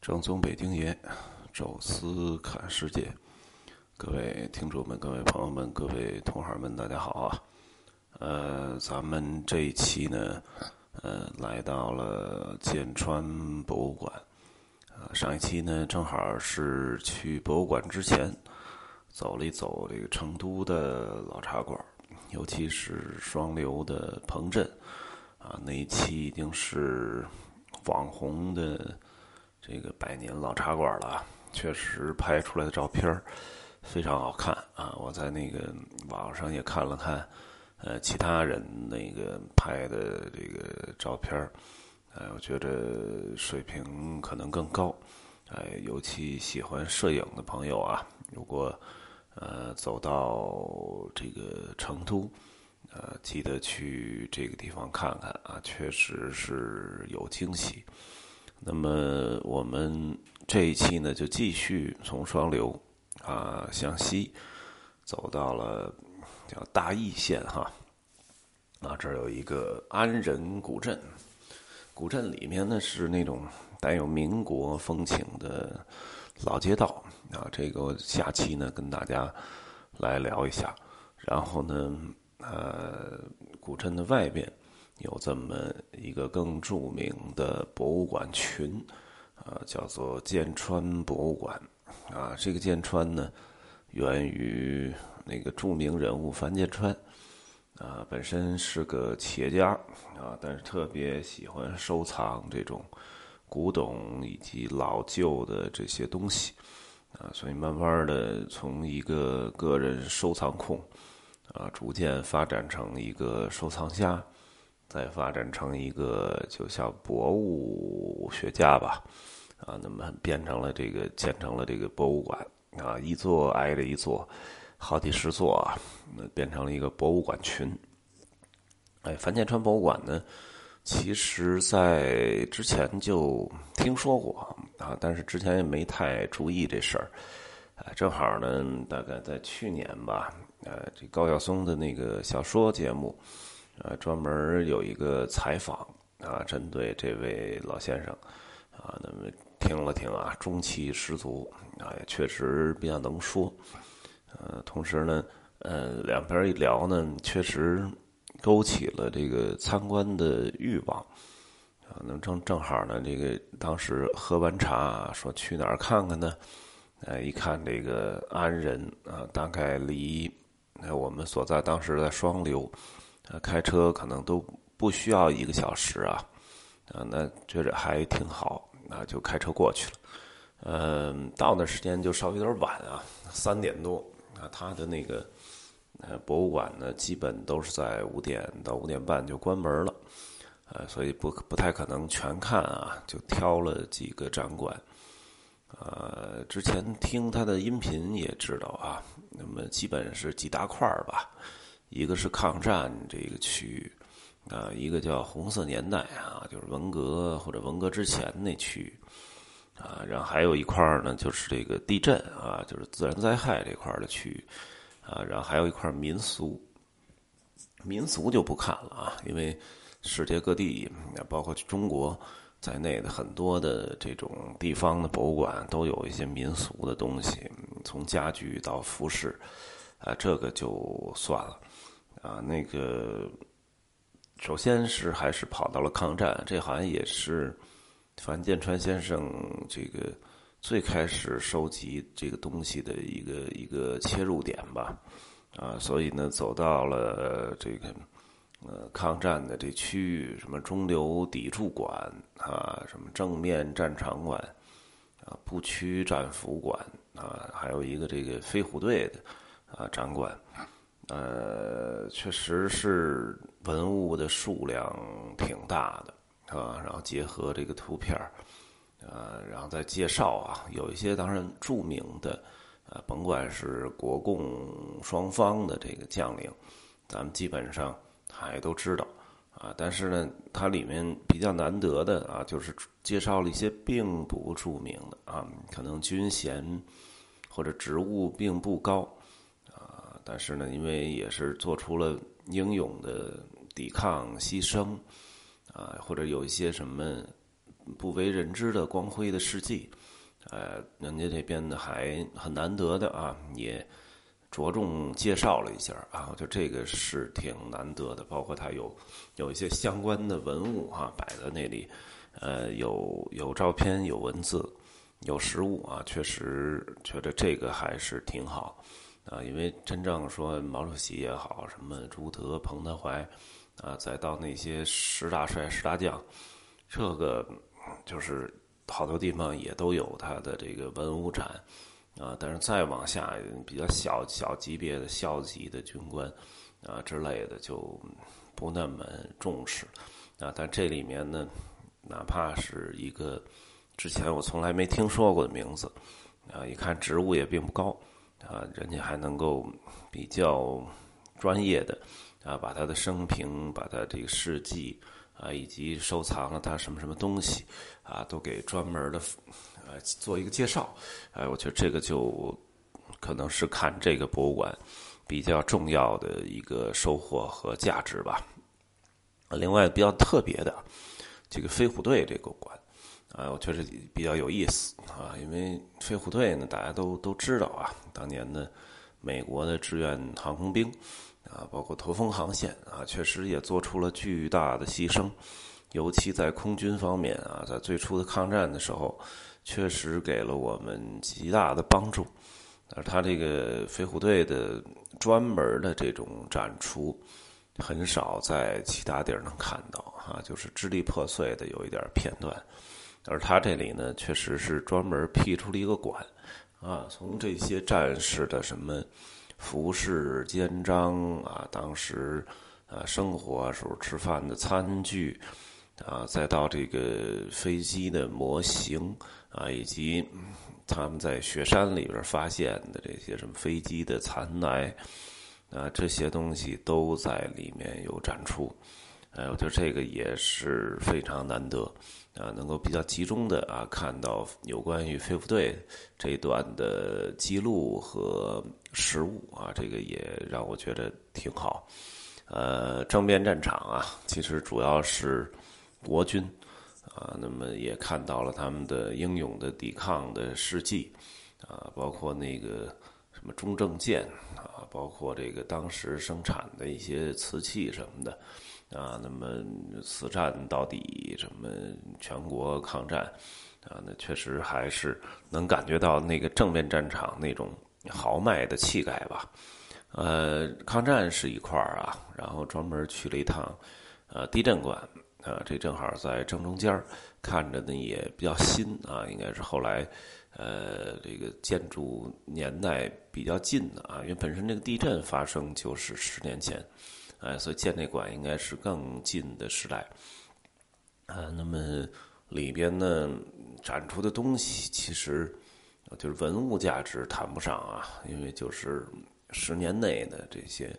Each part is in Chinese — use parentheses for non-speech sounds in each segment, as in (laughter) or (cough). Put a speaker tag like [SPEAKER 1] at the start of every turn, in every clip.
[SPEAKER 1] 正宗北京爷，宙斯看世界。各位听众们、各位朋友们、各位同行们，大家好啊！呃，咱们这一期呢，呃，来到了剑川博物馆。呃，上一期呢，正好是去博物馆之前，走了一走这个成都的老茶馆，尤其是双流的彭镇啊，那一期已经是网红的。这个百年老茶馆了，确实拍出来的照片非常好看啊！我在那个网上也看了看，呃，其他人那个拍的这个照片呃，我觉得水平可能更高。哎，尤其喜欢摄影的朋友啊，如果呃走到这个成都，呃，记得去这个地方看看啊，确实是有惊喜。那么我们这一期呢，就继续从双流啊向西走到了叫大邑县哈。啊，这儿有一个安仁古镇，古镇里面呢是那种带有民国风情的老街道啊。这个下期呢跟大家来聊一下。然后呢，呃，古镇的外边。有这么一个更著名的博物馆群，啊，叫做剑川博物馆，啊，这个剑川呢，源于那个著名人物樊建川，啊，本身是个企业家，啊，但是特别喜欢收藏这种古董以及老旧的这些东西，啊，所以慢慢的从一个个人收藏控，啊，逐渐发展成一个收藏家。再发展成一个就像博物学家吧，啊，那么变成了这个建成了这个博物馆啊，一座挨着一座，好几十座啊，那变成了一个博物馆群。哎，樊建川博物馆呢，其实在之前就听说过啊，但是之前也没太注意这事儿。啊，正好呢，大概在去年吧，呃，这高晓松的那个小说节目。呃，专门有一个采访啊，针对这位老先生啊，那么听了听啊，中气十足啊，也确实比较能说。呃，同时呢，呃，两边一聊呢，确实勾起了这个参观的欲望啊。能正正好呢，这个当时喝完茶，说去哪儿看看呢？呃，一看这个安仁啊，大概离我们所在当时在双流。呃，开车可能都不需要一个小时啊，啊，那觉着还挺好，那就开车过去了。嗯，到那时间就稍微有点晚啊，三点多啊，他的那个呃博物馆呢，基本都是在五点到五点半就关门了，呃，所以不不太可能全看啊，就挑了几个展馆。呃，之前听他的音频也知道啊，那么基本是几大块吧。一个是抗战这个区域，啊，一个叫红色年代啊，就是文革或者文革之前那区域，啊，然后还有一块呢，就是这个地震啊，就是自然灾害这块的区域，啊，然后还有一块民俗，民俗就不看了啊，因为世界各地，包括中国在内的很多的这种地方的博物馆都有一些民俗的东西，从家具到服饰，啊，这个就算了。啊，那个，首先是还是跑到了抗战，这好像也是樊建川先生这个最开始收集这个东西的一个一个切入点吧。啊，所以呢，走到了这个呃抗战的这区域，什么中流砥柱馆啊，什么正面战场馆啊，步区战俘馆啊，还有一个这个飞虎队的啊展馆。呃，确实是文物的数量挺大的，啊，然后结合这个图片儿，呃，然后再介绍啊，有一些当然著名的，呃，甭管是国共双方的这个将领，咱们基本上还都知道，啊，但是呢，它里面比较难得的啊，就是介绍了一些并不著名的啊，可能军衔或者职务并不高。但是呢，因为也是做出了英勇的抵抗、牺牲，啊，或者有一些什么不为人知的光辉的事迹，呃，人家这边呢还很难得的啊，也着重介绍了一下啊，就这个是挺难得的，包括它有有一些相关的文物哈摆在那里，呃，有有照片，有文字，有实物啊，确实觉得这个还是挺好。啊，因为真正说毛主席也好，什么朱德、彭德怀。啊，再到那些十大帅、十大将，这个就是好多地方也都有他的这个文物展啊。但是再往下比较小小级别的校级的军官啊之类的，就不那么重视啊。但这里面呢，哪怕是一个之前我从来没听说过的名字啊，一看职务也并不高啊，人家还能够比较专业的。啊，把他的生平，把他这个事迹啊，以及收藏了他什么什么东西啊，都给专门的呃做一个介绍。哎，我觉得这个就可能是看这个博物馆比较重要的一个收获和价值吧。另外比较特别的这个飞虎队这个馆啊，我觉得比较有意思啊，因为飞虎队呢，大家都都知道啊，当年的美国的志愿航空兵。啊，包括驼峰航线啊，确实也做出了巨大的牺牲，尤其在空军方面啊，在最初的抗战的时候，确实给了我们极大的帮助。而他这个飞虎队的专门的这种展出，很少在其他地儿能看到啊，就是支离破碎的有一点片段。而他这里呢，确实是专门辟出了一个馆啊，从这些战士的什么。服饰、肩章啊，当时啊生活时候吃饭的餐具啊，再到这个飞机的模型啊，以及他们在雪山里边发现的这些什么飞机的残骸啊，这些东西都在里面有展出。哎，我觉得这个也是非常难得啊，能够比较集中的啊看到有关于飞虎队这一段的记录和实物啊，这个也让我觉得挺好。呃，正面战场啊，其实主要是国军啊，那么也看到了他们的英勇的抵抗的事迹啊，包括那个什么中正舰啊，包括这个当时生产的一些瓷器什么的。啊，那么此战到底什么全国抗战啊？那确实还是能感觉到那个正面战场那种豪迈的气概吧。呃，抗战是一块儿啊，然后专门去了一趟呃地震馆啊，这正好在正中间看着呢也比较新啊，应该是后来呃这个建筑年代比较近的啊，因为本身这个地震发生就是十年前。哎，所以建这馆应该是更近的时代，啊，那么里边呢展出的东西其实就是文物价值谈不上啊，因为就是十年内的这些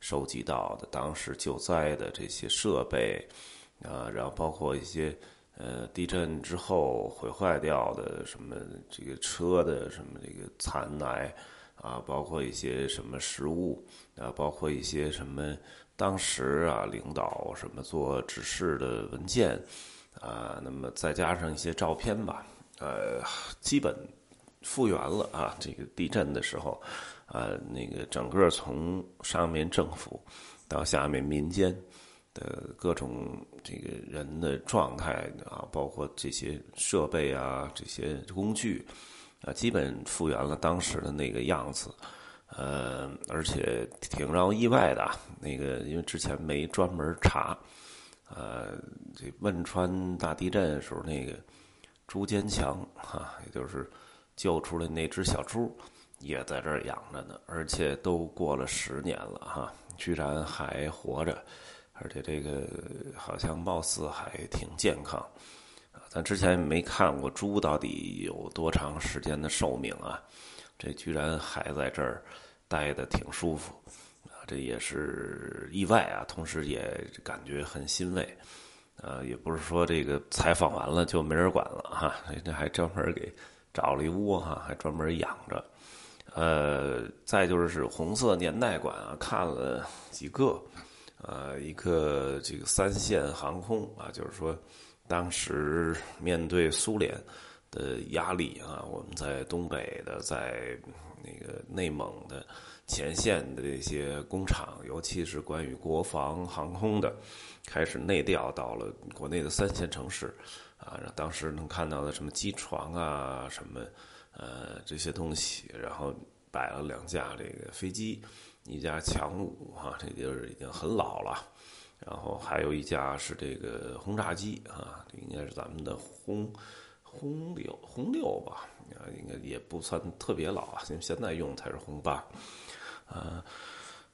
[SPEAKER 1] 收集到的当时救灾的这些设备啊，然后包括一些呃地震之后毁坏掉的什么这个车的什么这个残骸啊，包括一些什么实物啊，包括一些什么。当时啊，领导什么做指示的文件啊，那么再加上一些照片吧，呃，基本复原了啊。这个地震的时候，啊，那个整个从上面政府到下面民间的各种这个人的状态啊，包括这些设备啊、这些工具啊，基本复原了当时的那个样子。呃，而且挺让我意外的，那个因为之前没专门查，呃，这汶川大地震的时候，那个朱坚强哈，也就是救出来那只小猪，也在这儿养着呢，而且都过了十年了哈，居然还活着，而且这个好像貌似还挺健康，咱之前没看过猪到底有多长时间的寿命啊。这居然还在这儿待的挺舒服啊！这也是意外啊，同时也感觉很欣慰。呃，也不是说这个采访完了就没人管了哈，人家还专门给找了一窝哈，还专门养着。呃，再就是红色年代馆啊，看了几个，呃，一个这个三线航空啊，就是说当时面对苏联的压力啊，我们在东北的，在那个内蒙的前线的这些工厂，尤其是关于国防航空的，开始内调到了国内的三线城市啊。当时能看到的什么机床啊，什么呃这些东西，然后摆了两架这个飞机，一架强五啊，这就是已经很老了。然后还有一架是这个轰炸机啊，这应该是咱们的轰轰六轰六吧，啊，应该也不算特别老啊，现现在用才是轰八，啊，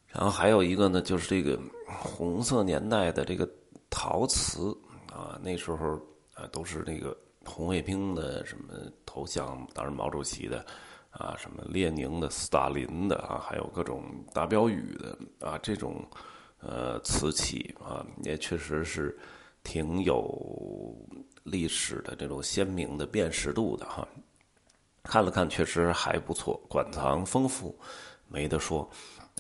[SPEAKER 1] 然后还有一个呢，就是这个红色年代的这个陶瓷啊，那时候啊都是那个红卫兵的什么头像，当然毛主席的啊，什么列宁的、斯大林的啊，还有各种大标语的啊，这种。呃，瓷器啊，也确实是挺有历史的这种鲜明的辨识度的哈。看了看，确实还不错，馆藏丰富，没得说。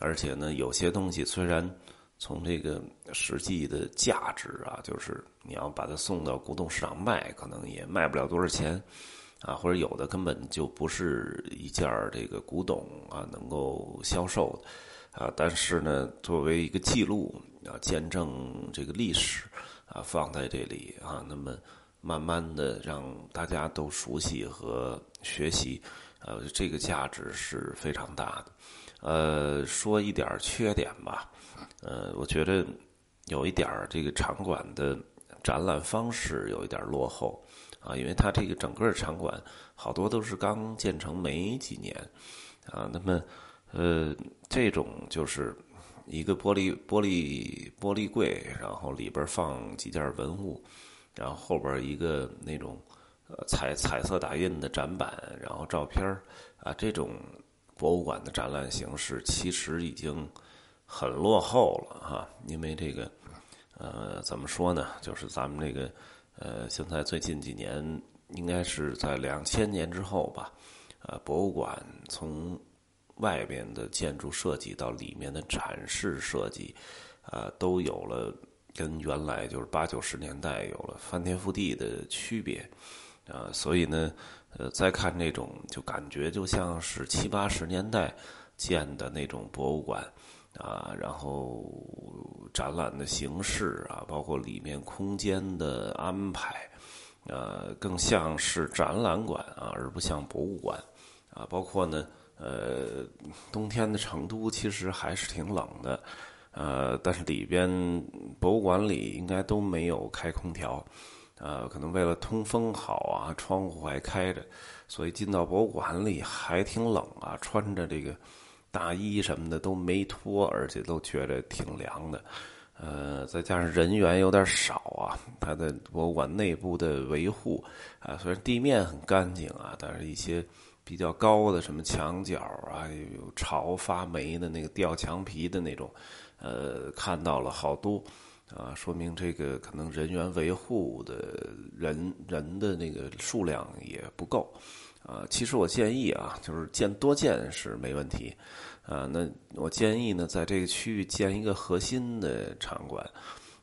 [SPEAKER 1] 而且呢，有些东西虽然从这个实际的价值啊，就是你要把它送到古董市场卖，可能也卖不了多少钱啊，或者有的根本就不是一件这个古董啊能够销售。啊，但是呢，作为一个记录啊，见证这个历史啊，放在这里啊，那么慢慢的让大家都熟悉和学习，呃，这个价值是非常大的。呃，说一点缺点吧，呃，我觉得有一点这个场馆的展览方式有一点落后啊，因为它这个整个场馆好多都是刚建成没几年啊，那么。呃，这种就是一个玻璃玻璃玻璃柜，然后里边放几件文物，然后后边一个那种呃彩彩色打印的展板，然后照片啊，这种博物馆的展览形式其实已经很落后了哈。因为这个呃，怎么说呢？就是咱们这个呃，现在最近几年，应该是在两千年之后吧，呃，博物馆从外边的建筑设计到里面的展示设计，啊，都有了跟原来就是八九十年代有了翻天覆地的区别，啊，所以呢，呃，再看那种就感觉就像是七八十年代建的那种博物馆，啊，然后展览的形式啊，包括里面空间的安排，呃，更像是展览馆啊，而不像博物馆，啊，包括呢。呃，冬天的成都其实还是挺冷的，呃，但是里边博物馆里应该都没有开空调，呃，可能为了通风好啊，窗户还开着，所以进到博物馆里还挺冷啊，穿着这个大衣什么的都没脱，而且都觉得挺凉的，呃，再加上人员有点少啊，它的博物馆内部的维护啊，虽然地面很干净啊，但是一些。比较高的什么墙角啊，有潮发霉的那个掉墙皮的那种，呃，看到了好多，啊，说明这个可能人员维护的人人的那个数量也不够，啊，其实我建议啊，就是建多建是没问题，啊，那我建议呢，在这个区域建一个核心的场馆。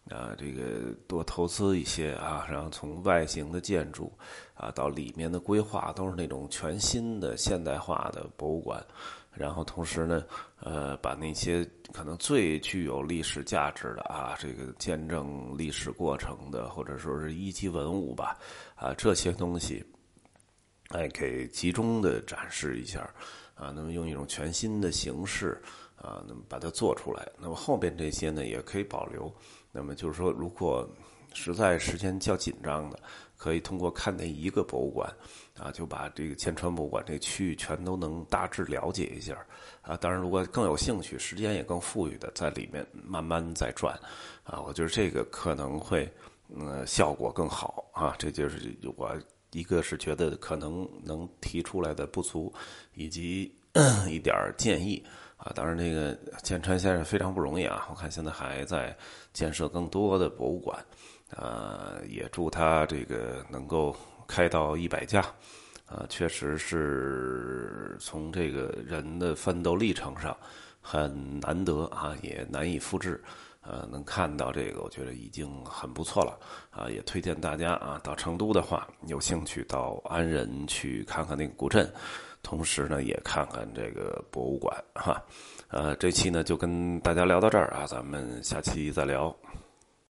[SPEAKER 1] 啊，这个多投资一些啊，然后从外形的建筑啊到里面的规划，都是那种全新的现代化的博物馆。然后同时呢，呃，把那些可能最具有历史价值的啊，这个见证历史过程的，或者说是一级文物吧，啊，这些东西，哎，给集中的展示一下啊，那么用一种全新的形式啊，那么把它做出来。那么后边这些呢，也可以保留。那么就是说，如果实在时间较紧张的，可以通过看那一个博物馆，啊，就把这个千川博物馆这区域全都能大致了解一下，啊，当然如果更有兴趣，时间也更富裕的，在里面慢慢再转，啊，我觉得这个可能会，嗯，效果更好啊，这就是我一个是觉得可能能提出来的不足，以及 (clears throat) 一点建议。啊，当然，这个建川先生非常不容易啊！我看现在还在建设更多的博物馆，呃，也祝他这个能够开到一百家，啊，确实是从这个人的奋斗历程上很难得啊，也难以复制，呃，能看到这个，我觉得已经很不错了啊！也推荐大家啊，到成都的话，有兴趣到安仁去看看那个古镇，同时呢，也看看这个博物馆哈。呃，这期呢就跟大家聊到这儿啊，咱们下期再聊。